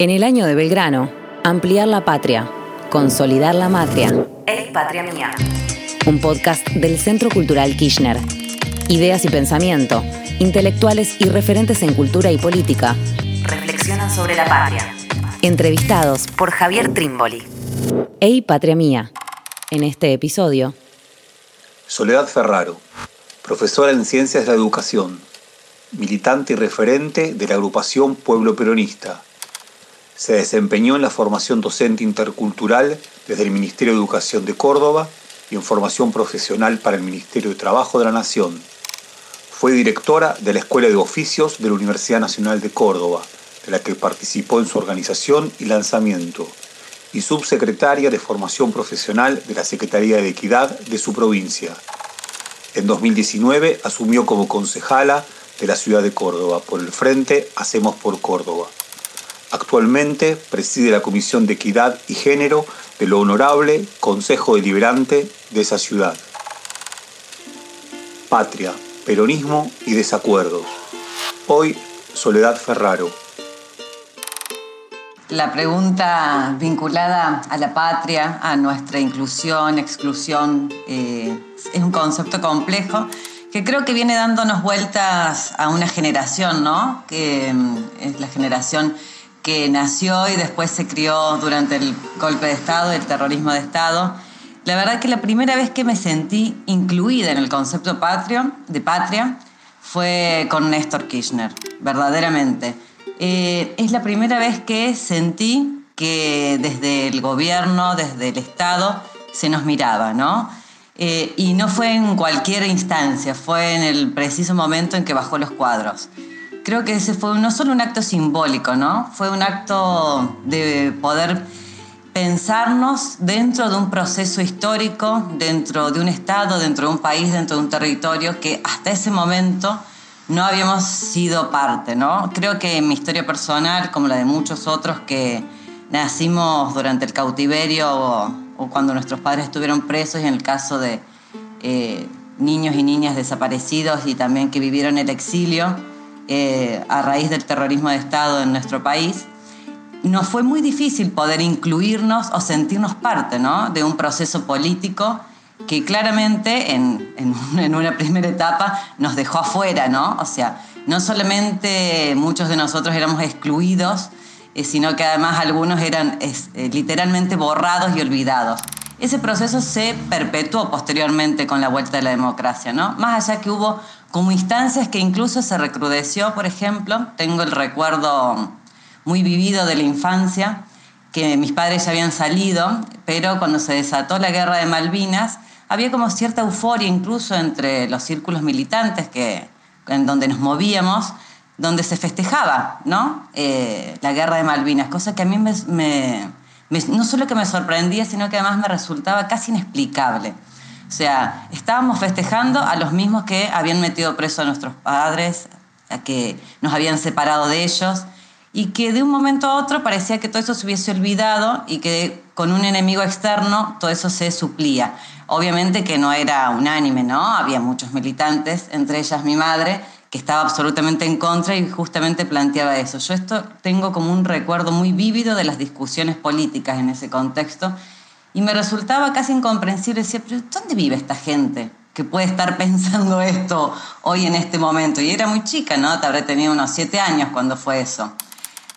En el año de Belgrano, ampliar la patria, consolidar la matria. Ey, patria mía. Un podcast del Centro Cultural Kirchner. Ideas y pensamiento, intelectuales y referentes en cultura y política. Reflexionan sobre la patria. Entrevistados Por Javier Trimboli. Ey, patria mía. En este episodio, Soledad Ferraro, profesora en Ciencias de la Educación, militante y referente de la agrupación Pueblo Peronista. Se desempeñó en la formación docente intercultural desde el Ministerio de Educación de Córdoba y en formación profesional para el Ministerio de Trabajo de la Nación. Fue directora de la Escuela de Oficios de la Universidad Nacional de Córdoba, de la que participó en su organización y lanzamiento, y subsecretaria de Formación Profesional de la Secretaría de Equidad de su provincia. En 2019 asumió como concejala de la ciudad de Córdoba por el Frente Hacemos por Córdoba. Actualmente preside la Comisión de Equidad y Género de lo Honorable Consejo Deliberante de esa ciudad. Patria, peronismo y desacuerdos. Hoy, Soledad Ferraro. La pregunta vinculada a la patria, a nuestra inclusión, exclusión, eh, es un concepto complejo que creo que viene dándonos vueltas a una generación, ¿no? Que mm, es la generación que nació y después se crió durante el golpe de Estado, el terrorismo de Estado. La verdad que la primera vez que me sentí incluida en el concepto patrio, de patria fue con Néstor Kirchner, verdaderamente. Eh, es la primera vez que sentí que desde el gobierno, desde el Estado, se nos miraba, ¿no? Eh, y no fue en cualquier instancia, fue en el preciso momento en que bajó los cuadros. Creo que ese fue no solo un acto simbólico, ¿no? Fue un acto de poder pensarnos dentro de un proceso histórico, dentro de un Estado, dentro de un país, dentro de un territorio que hasta ese momento no habíamos sido parte, ¿no? Creo que en mi historia personal, como la de muchos otros que nacimos durante el cautiverio o, o cuando nuestros padres estuvieron presos, y en el caso de eh, niños y niñas desaparecidos y también que vivieron el exilio eh, a raíz del terrorismo de Estado en nuestro país, nos fue muy difícil poder incluirnos o sentirnos parte ¿no? de un proceso político que claramente en, en, una primera etapa nos dejó afuera, ¿no? O sea, no solamente muchos de nosotros éramos excluidos, eh, sino que además algunos eran eh, literalmente borrados y olvidados. Ese proceso se perpetuó posteriormente con la vuelta de la democracia, ¿no? Más allá que hubo como instancias que incluso se recrudeció, por ejemplo, tengo el recuerdo muy vivido de la infancia, que mis padres ya habían salido, pero cuando se desató la guerra de Malvinas, había como cierta euforia incluso entre los círculos militantes que, en donde nos movíamos, donde se festejaba ¿no? Eh, la guerra de Malvinas, cosa que a mí no solo que me sorprendía, sino que además me resultaba casi inexplicable. O sea, estábamos festejando a los mismos que habían metido preso a nuestros padres, a que nos habían separado de ellos, y que de un momento a otro parecía que todo eso se hubiese olvidado y que con un enemigo externo todo eso se suplía. Obviamente que no era unánime, ¿no? Había muchos militantes, entre ellas mi madre, que estaba absolutamente en contra y justamente planteaba eso. Yo esto tengo como un recuerdo muy vívido de las discusiones políticas en ese contexto y me resultaba casi incomprensible. Decía, pero ¿dónde vive esta gente que puede estar pensando esto hoy en este momento? Y era muy chica, ¿no? Te habré tenido unos siete años cuando fue eso.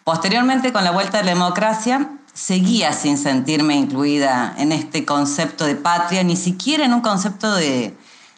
Posteriormente, con la vuelta de la democracia, seguía sin sentirme incluida en este concepto de patria, ni siquiera en un concepto de,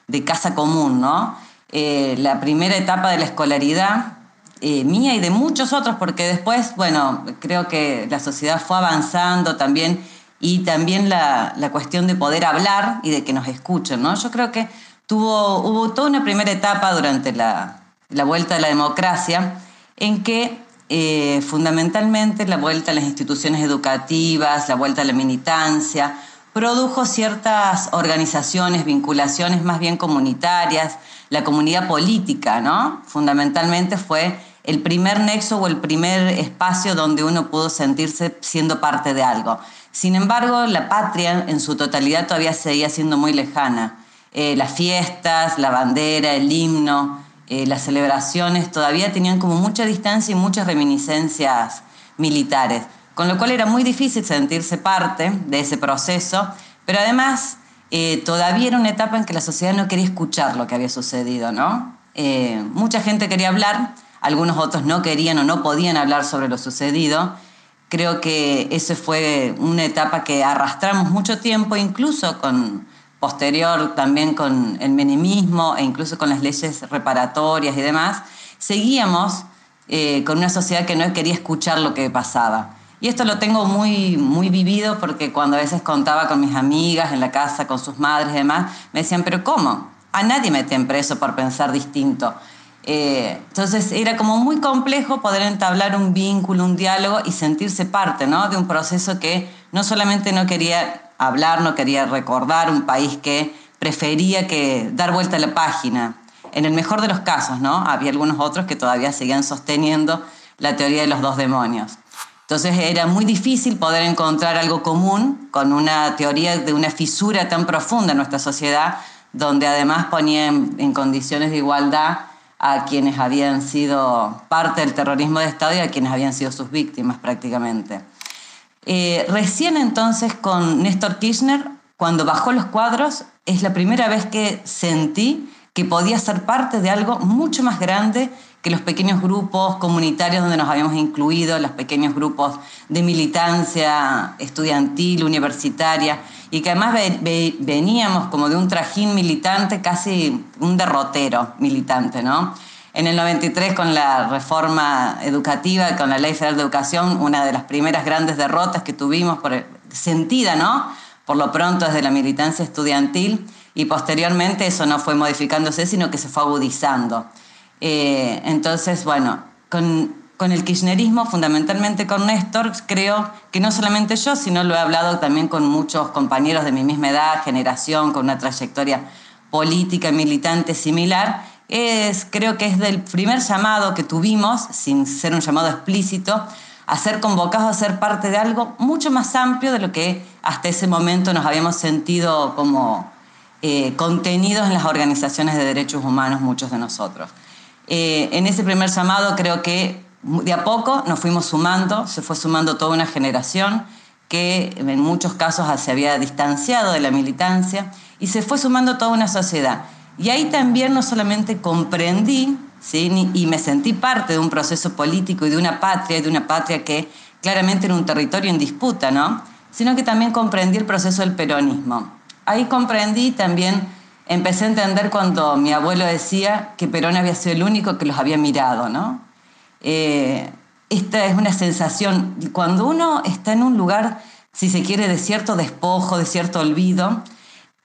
de casa común, ¿no? Eh, la primera etapa de la escolaridad eh, mía y de muchos otros, porque después, bueno, creo que la sociedad fue avanzando también y también la, la cuestión de poder hablar y de que nos escuchen, ¿no? Yo creo que tuvo, hubo toda una primera etapa durante la, la vuelta de la democracia en que eh, fundamentalmente la vuelta a las instituciones educativas, la vuelta a la militancia, produjo ciertas organizaciones, vinculaciones más bien comunitarias, la comunidad política, ¿no? Fundamentalmente fue el primer nexo o el primer espacio donde uno pudo sentirse siendo parte de algo. Sin embargo, la patria en su totalidad todavía seguía siendo muy lejana. Eh, las fiestas, la bandera, el himno, eh, las celebraciones todavía tenían como mucha distancia y muchas reminiscencias militares, con lo cual era muy difícil sentirse parte de ese proceso, pero además eh, todavía era una etapa en que la sociedad no quería escuchar lo que había sucedido, ¿no? Eh, mucha gente quería hablar, algunos otros no querían o no podían hablar sobre lo sucedido. Creo que esa fue una etapa que arrastramos mucho tiempo, incluso con posterior también con el menimismo e incluso con las leyes reparatorias y demás, seguíamos eh, con una sociedad que no quería escuchar lo que pasaba. Y esto lo tengo muy, muy vivido porque cuando a veces contaba con mis amigas en la casa, con sus madres y demás, me decían, pero ¿cómo? A nadie meten preso por pensar distinto. Eh, entonces era como muy complejo poder entablar un vínculo, un diálogo y sentirse parte ¿no? de un proceso que no solamente no quería hablar, no quería recordar un país que prefería que dar vuelta a la página. En el mejor de los casos, ¿no? Había algunos otros que todavía seguían sosteniendo la teoría de los dos demonios. Entonces era muy difícil poder encontrar algo común con una teoría de una fisura tan profunda en nuestra sociedad, donde además ponía en, condiciones de igualdad a quienes habían sido parte del terrorismo de Estado y a quienes habían sido sus víctimas prácticamente. Eh, recién entonces con Néstor Kirchner, cuando bajó los cuadros, es la primera vez que sentí que podía ser parte de algo mucho más grande que los pequeños grupos comunitarios donde nos habíamos incluido, los pequeños grupos de militancia estudiantil, universitaria, y que además veníamos como de un trajín militante, casi un derrotero militante, ¿no? En el 93, con la reforma educativa, con la Ley Federal de Educación, una de las primeras grandes derrotas que tuvimos, sentida, ¿no? Por lo pronto desde la militancia estudiantil, y posteriormente eso no fue modificándose, sino que se fue agudizando. Eh, entonces, bueno, con, el kirchnerismo, fundamentalmente con Néstor, creo que no solamente yo, sino lo he hablado también con muchos compañeros de mi misma edad, generación, con una trayectoria política y militante similar, es, creo que es del primer llamado que tuvimos, sin ser un llamado explícito, a ser convocados a ser parte de algo mucho más amplio de lo que hasta ese momento nos habíamos sentido como eh, contenidos en las organizaciones de derechos humanos, muchos de nosotros. Eh, en ese primer llamado creo que de a poco nos fuimos sumando, se fue sumando toda una generación que en muchos casos se había distanciado de la militancia y se fue sumando toda una sociedad. Y ahí también no solamente comprendí ¿sí? y me sentí parte de un proceso político y de una patria, de una patria que claramente era un territorio en disputa, ¿no? sino que también comprendí el proceso del peronismo. Ahí comprendí también, empecé a entender cuando mi abuelo decía que Perón había sido el único que los había mirado. ¿no? Eh, esta es una sensación, cuando uno está en un lugar, si se quiere, de cierto despojo, de cierto olvido,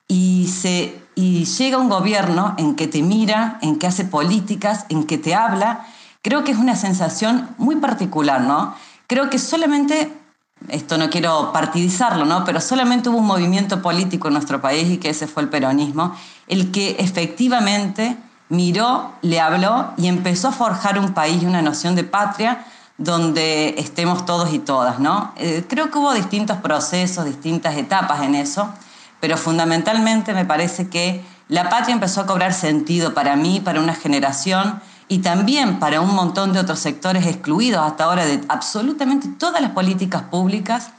y se y llega un gobierno en que te mira, en que hace políticas, en que te habla, creo que es una sensación muy particular, ¿no? Creo que solamente, esto no quiero partidizarlo, ¿no? Pero solamente hubo un movimiento político en nuestro país y que ese fue el peronismo, el que efectivamente miró, le habló y empezó a forjar un país y una noción de patria donde estemos todos y todas, ¿no? Eh, creo que hubo distintos procesos, distintas etapas en eso pero fundamentalmente me parece que la patria empezó a cobrar sentido para mí, para una generación y también para un montón de otros sectores excluidos hasta ahora de absolutamente todas las políticas públicas,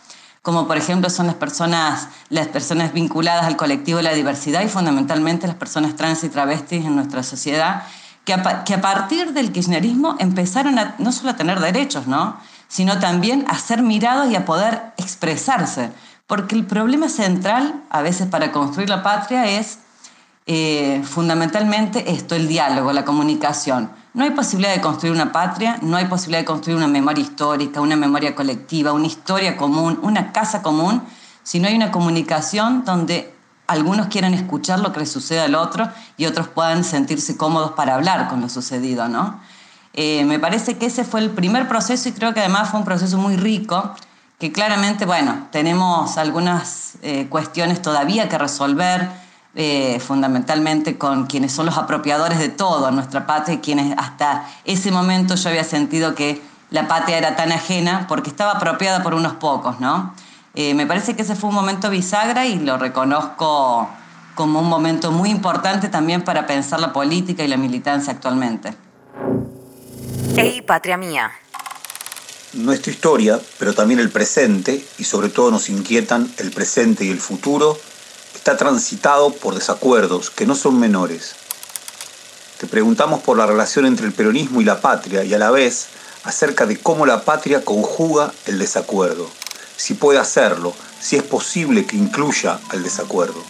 como por ejemplo son las personas, las personas vinculadas al colectivo de la diversidad y fundamentalmente las personas trans y travestis en nuestra sociedad, que a, que a partir del kirchnerismo empezaron a no solo a tener derechos, ¿no? sino también a ser mirados y a poder expresarse. Porque el problema central, a veces para construir la patria, es eh, fundamentalmente esto, el diálogo, la comunicación. No hay posibilidad de construir una patria, no hay posibilidad de construir una memoria histórica, una memoria colectiva, una historia común, una casa común, si no hay una comunicación donde algunos quieran escuchar lo que le sucede al otro y otros puedan sentirse cómodos para hablar con lo sucedido, ¿no? Eh, me parece que ese fue el primer proceso y creo que además fue un proceso muy rico que claramente, bueno, tenemos algunas eh, cuestiones todavía que resolver, eh, fundamentalmente con quienes son los apropiadores de todo en nuestra patria, quienes hasta ese momento yo había sentido que la patria era tan ajena porque estaba apropiada por unos pocos, ¿no? Eh, me parece que ese fue un momento bisagra y lo reconozco como un momento muy importante también para pensar la política y la militancia actualmente. Hey, patria mía. Nuestra historia, pero también el presente, y sobre todo nos inquietan el presente y el futuro, está transitado por desacuerdos que no son menores. Te preguntamos por la relación entre el peronismo y la patria y a la vez acerca de cómo la patria conjuga el desacuerdo, si puede hacerlo, si es posible que incluya al desacuerdo.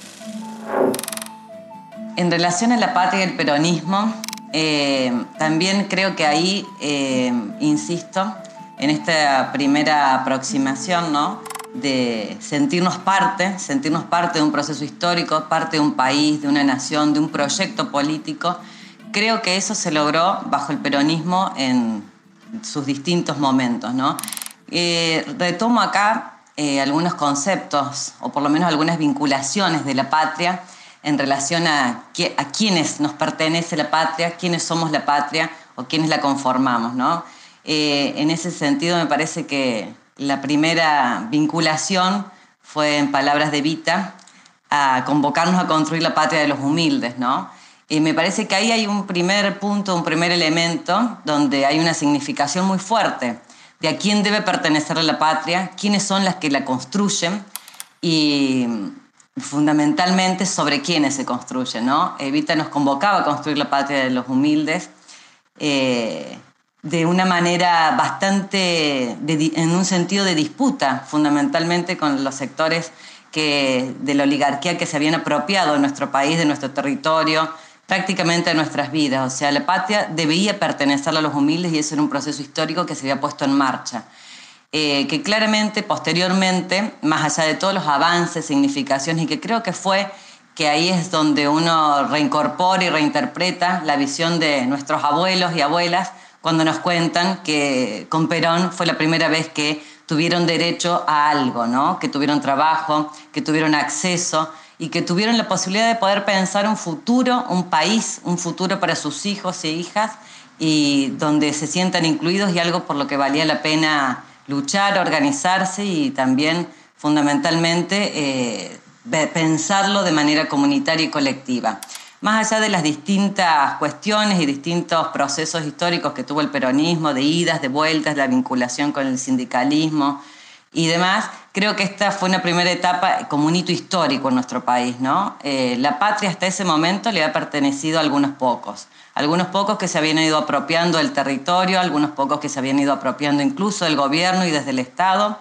En relación a la patria y el peronismo, eh, también creo que ahí, eh, insisto, en esta primera aproximación, ¿no? De sentirnos parte, sentirnos parte de un proceso histórico, parte de un país, de una nación, de un proyecto político. Creo que eso se logró bajo el peronismo en sus distintos momentos. ¿no? Eh, retomo acá eh, algunos conceptos, o por lo menos algunas vinculaciones de la patria en relación a, a quiénes nos pertenece la patria, quiénes somos la patria o quiénes la conformamos. ¿no? Eh, en ese sentido me parece que la primera vinculación fue en palabras de Vita a convocarnos a construir la patria de los humildes, ¿no? Y me parece que ahí hay un primer punto, un primer elemento donde hay una significación muy fuerte de a quién debe pertenecer la patria, quiénes son las que la construyen y fundamentalmente sobre quiénes se construyen, ¿no? Evita nos convocaba a construir la patria de los humildes. Eh, de una manera bastante, en un sentido de disputa, fundamentalmente con los sectores que, de la oligarquía que se habían apropiado de nuestro país, de nuestro territorio, prácticamente de nuestras vidas. O sea, la patria debía pertenecer a los humildes y ese era un proceso histórico que se había puesto en marcha. Eh, que claramente, posteriormente, más allá de todos los avances, significaciones, y que creo que fue que ahí es donde uno reincorpora y reinterpreta la visión de nuestros abuelos y abuelas, cuando nos cuentan que con Perón fue la primera vez que tuvieron derecho a algo, ¿no? que tuvieron trabajo, que tuvieron acceso y que tuvieron la posibilidad de poder pensar un futuro, un país, un futuro para sus hijos e hijas y donde se sientan incluidos y algo por lo que valía la pena luchar, organizarse y también fundamentalmente eh, pensarlo de manera comunitaria y colectiva más allá de las distintas cuestiones y distintos procesos históricos que tuvo el peronismo, de idas, de vueltas, la vinculación con el sindicalismo y demás, creo que esta fue una primera etapa como un hito histórico en nuestro país. ¿no? Eh, la patria hasta ese momento le ha pertenecido a algunos pocos, algunos pocos que se habían ido apropiando del territorio, algunos pocos que se habían ido apropiando incluso del gobierno y desde el Estado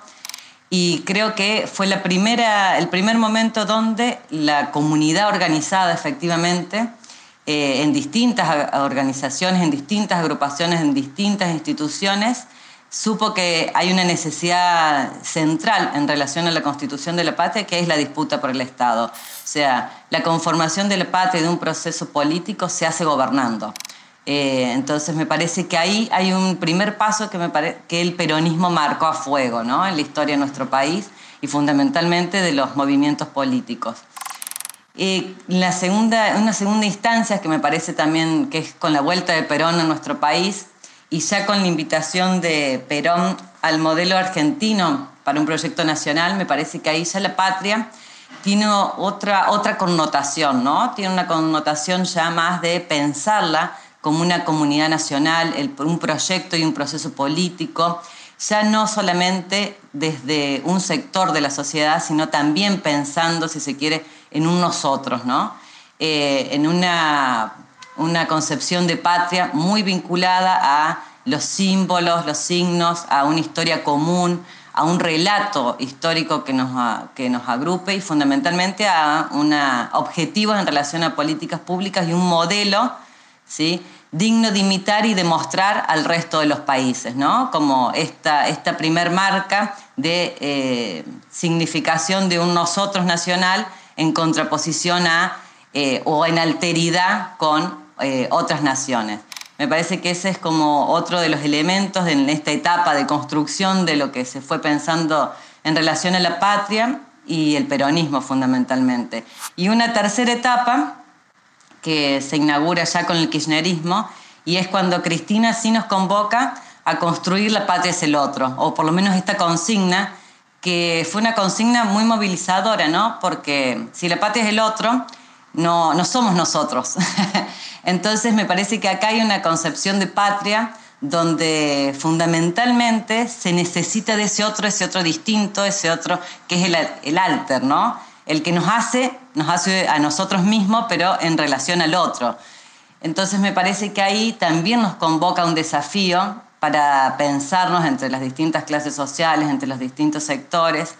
y creo que fue la primera, el primer momento donde la comunidad organizada efectivamente eh, en distintas organizaciones, en distintas agrupaciones, en distintas instituciones, supo que hay una necesidad central en relación a la constitución de la patria, que es la disputa por el Estado. O sea, la conformación de la patria y de un proceso político se hace gobernando. Eh, entonces me parece que ahí hay un primer paso que, me que el peronismo marcó a fuego ¿no? en la historia de nuestro país y fundamentalmente de los movimientos políticos. Eh, la segunda, una segunda instancia que me parece también que es con la vuelta de Perón a nuestro país y ya con la invitación de Perón al modelo argentino para un proyecto nacional, me parece que ahí ya la patria tiene otra, otra connotación, ¿no? Tiene una connotación ya más de pensarla como una comunidad nacional, un proyecto y un proceso político, ya no solamente desde un sector de la sociedad, sino también pensando, si se quiere, en un nosotros, ¿no? Eh, en una, una concepción de patria muy vinculada a los símbolos, los signos, a una historia común, a un relato histórico que nos, que nos agrupe y fundamentalmente a una, objetivos en relación a políticas públicas y un modelo ¿sí? digno de imitar y demostrar al resto de los países, ¿no? como esta, esta primer marca de eh, significación de un nosotros nacional en contraposición a eh, o en alteridad con eh, otras naciones. Me parece que ese es como otro de los elementos en esta etapa de construcción de lo que se fue pensando en relación a la patria y el peronismo fundamentalmente. Y una tercera etapa que se inaugura ya con el kirchnerismo, y es cuando Cristina sí nos convoca a construir la patria es el otro, o por lo menos esta consigna, que fue una consigna muy movilizadora, ¿no? Porque si la patria es el otro, no, no somos nosotros. Entonces me parece que acá hay una concepción de patria donde fundamentalmente se necesita de ese otro, ese otro distinto, ese otro que es el, el alter, ¿no? El que nos hace, nos hace a nosotros mismos, pero en relación al otro. Entonces me parece que ahí también nos convoca un desafío para pensarnos entre las distintas clases sociales, entre los distintos sectores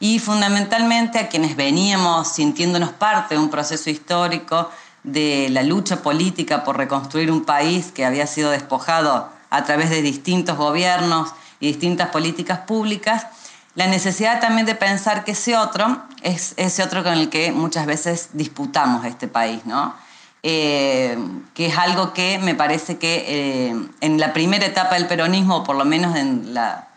y fundamentalmente a quienes veníamos sintiéndonos parte de un proceso histórico de la lucha política por reconstruir un país que había sido despojado a través de distintos gobiernos y distintas políticas públicas, la necesidad también de pensar que ese otro es ese otro con el que muchas veces disputamos este país, ¿no? Eh, que es algo que me parece que eh, en la primera etapa del peronismo, o por lo menos en la,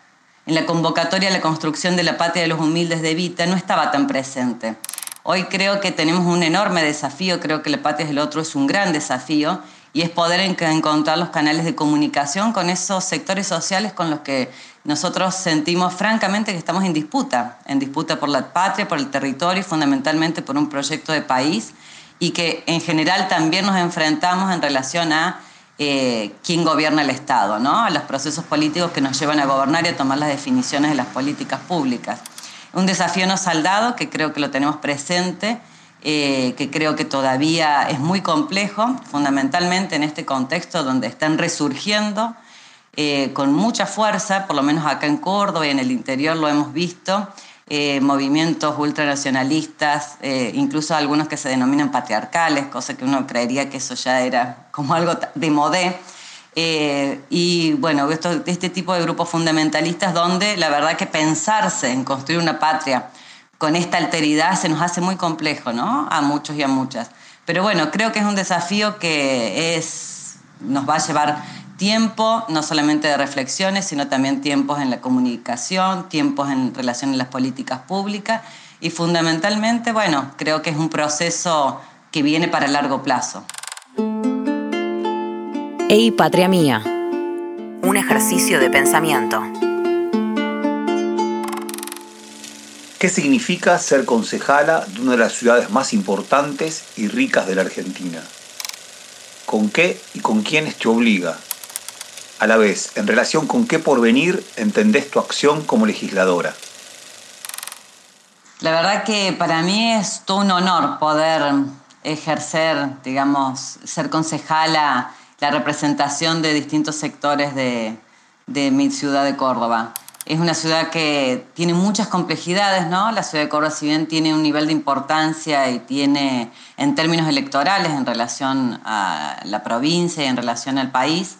en la convocatoria a la construcción de la patria de los humildes de Vita, no estaba tan presente. Hoy creo que tenemos un enorme desafío, creo que la patria del otro es un gran desafío y es poder encontrar los canales de comunicación con esos sectores sociales con los que nosotros sentimos francamente que estamos en disputa, en disputa por la patria, por el territorio y fundamentalmente por un proyecto de país y que en general también nos enfrentamos en relación a eh, quién gobierna el Estado, ¿no? a los procesos políticos que nos llevan a gobernar y a tomar las definiciones de las políticas públicas. Un desafío no saldado que creo que lo tenemos presente, eh, que creo que todavía es muy complejo, fundamentalmente en este contexto donde están resurgiendo eh, con mucha fuerza, por lo menos acá en Córdoba y en el interior lo hemos visto, eh, movimientos ultranacionalistas, eh, incluso algunos que se denominan patriarcales, cosa que uno creería que eso ya era como algo de modé. Y bueno, esto, este tipo de grupos fundamentalistas donde la verdad que pensarse en construir una patria con esta alteridad se nos hace muy complejo, ¿no? A muchos y a muchas. Pero bueno, creo que es un desafío que es, nos va a llevar tiempo, no solamente de reflexiones, sino también tiempos en la comunicación, tiempos en relación a las políticas públicas y fundamentalmente, bueno, creo que es un proceso que viene para largo plazo. Ey, patria mía. Un ejercicio de pensamiento. ¿Qué significa ser concejala de una de las ciudades más importantes y ricas de la Argentina? ¿Con qué y con quiénes te obliga a la vez, en relación con qué porvenir entendés tu acción como legisladora. La verdad que para mí es todo un honor poder ejercer, digamos, ser concejala, la representación de distintos sectores de, de mi ciudad de Córdoba. Es una ciudad que tiene muchas complejidades, ¿no? La ciudad de Córdoba, si bien tiene un nivel de importancia y tiene, en términos electorales, en relación a la provincia y en relación al país,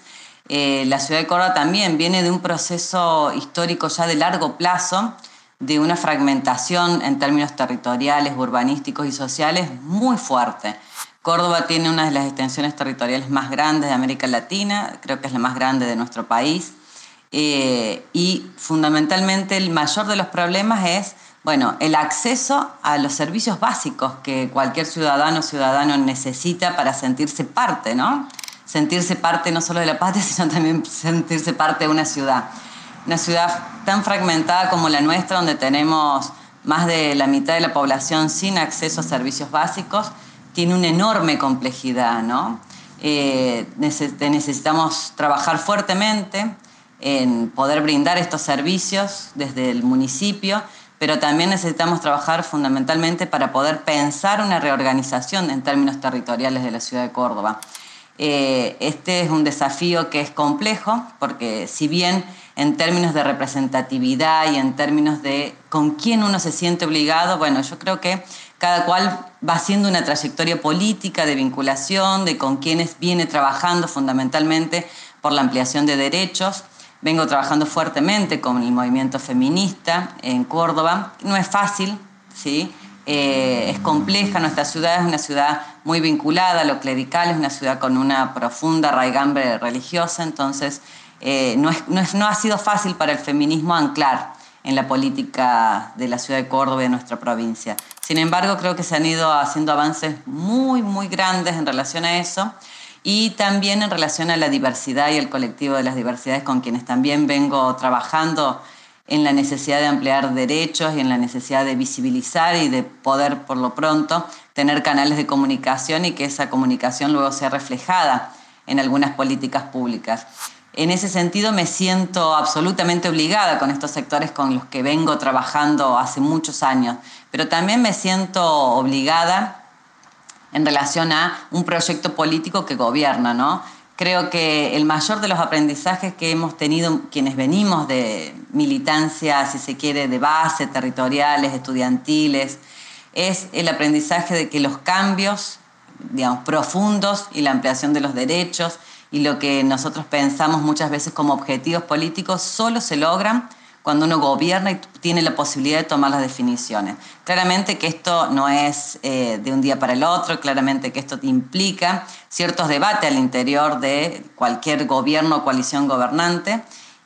eh, la ciudad de Córdoba también viene de un proceso histórico ya de largo plazo, de una fragmentación en términos territoriales, urbanísticos y sociales muy fuerte. Córdoba tiene una de las extensiones territoriales más grandes de América Latina, creo que es la más grande de nuestro país, eh, y fundamentalmente el mayor de los problemas es bueno, el acceso a los servicios básicos que cualquier ciudadano o ciudadano necesita para sentirse parte, ¿no? Sentirse parte no solo de la patria, sino también sentirse parte de una ciudad. Una ciudad tan fragmentada como la nuestra, donde tenemos más de la mitad de la población sin acceso a servicios básicos, tiene una enorme complejidad, ¿no? Eh, necesitamos trabajar fuertemente en poder brindar estos servicios desde el municipio, pero también necesitamos trabajar fundamentalmente para poder pensar una reorganización en términos territoriales de la ciudad de Córdoba. Eh, este es un desafío que es complejo porque si bien en términos de representatividad y en términos de con quién uno se siente obligado, bueno, yo creo que cada cual va haciendo una trayectoria política de vinculación, de con quienes viene trabajando fundamentalmente por la ampliación de derechos. Vengo trabajando fuertemente con el movimiento feminista en Córdoba. No es fácil, ¿sí? Eh, es compleja, nuestra ciudad es una ciudad muy vinculada a lo clerical, es una ciudad con una profunda raigambre religiosa, entonces eh, no, no, ha sido fácil para el feminismo anclar en la política de la ciudad de Córdoba y de nuestra provincia. Sin embargo, creo que se han ido haciendo avances muy, muy grandes en relación a eso y también en relación a la diversidad y el colectivo de las diversidades con quienes también vengo trabajando en la necesidad de ampliar derechos y en la necesidad de visibilizar y de poder, por lo pronto, tener canales de comunicación y que esa comunicación luego sea reflejada en algunas políticas públicas. En ese sentido me siento absolutamente obligada con estos sectores con los que vengo trabajando hace muchos años, pero también me siento obligada en relación a un proyecto político que gobierna, ¿no? Creo que el mayor de los aprendizajes que hemos tenido quienes venimos de militancia, si se quiere, de base, territoriales, estudiantiles, es el aprendizaje de que los cambios, digamos, profundos y la ampliación de los derechos y lo que nosotros pensamos muchas veces como objetivos políticos solo se logran cuando uno gobierna y tiene la posibilidad de tomar las definiciones. Claramente que esto no es eh, de un día para el otro, claramente que esto implica ciertos debates al interior de cualquier gobierno o coalición gobernante,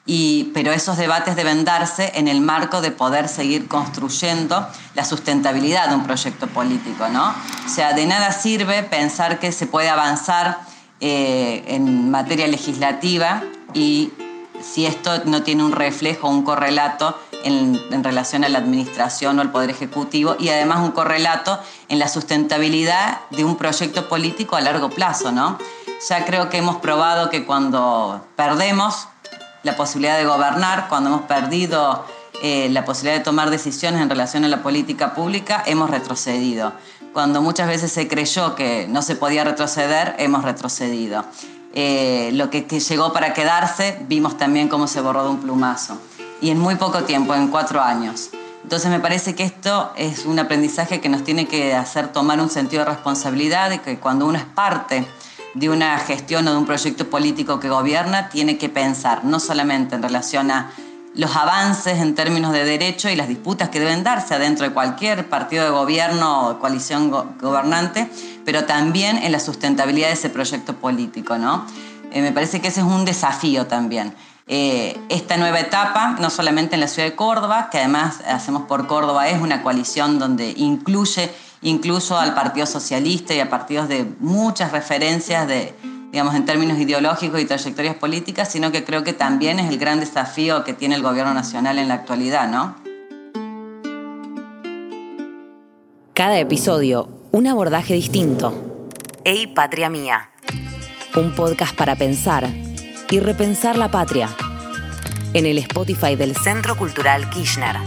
y, pero esos debates deben darse en el marco de poder seguir construyendo la sustentabilidad de un proyecto político. ¿no? O sea, de nada sirve pensar que se puede avanzar eh, en materia legislativa y si esto no tiene un reflejo, un correlato en, relación a la administración o al Poder Ejecutivo y además un correlato en la sustentabilidad de un proyecto político a largo plazo, ¿no? Ya creo que hemos probado que cuando perdemos la posibilidad de gobernar, cuando hemos perdido eh, la posibilidad de tomar decisiones en relación a la política pública, hemos retrocedido. Cuando muchas veces se creyó que no se podía retroceder, hemos retrocedido. Eh, lo que, llegó para quedarse, vimos también cómo se borró de un plumazo. Y en muy poco tiempo, en cuatro años. Entonces me parece que esto es un aprendizaje que nos tiene que hacer tomar un sentido de responsabilidad, de que cuando uno es parte de una gestión o de un proyecto político que gobierna, tiene que pensar no solamente en relación a los avances en términos de derecho y las disputas que deben darse adentro de cualquier partido de gobierno o coalición gobernante, pero también en la sustentabilidad de ese proyecto político. ¿no? Eh, me parece que ese es un desafío también. Eh, esta nueva etapa, no solamente en la ciudad de Córdoba, que además Hacemos por Córdoba es una coalición donde incluye incluso al Partido Socialista y a partidos de muchas referencias de, digamos, en términos ideológicos y trayectorias políticas, sino que creo que también es el gran desafío que tiene el gobierno nacional en la actualidad, ¿no? Cada episodio, un abordaje distinto. Ey, patria mía. Un podcast para pensar y repensar la patria. En el Spotify del Centro Cultural Kirchner.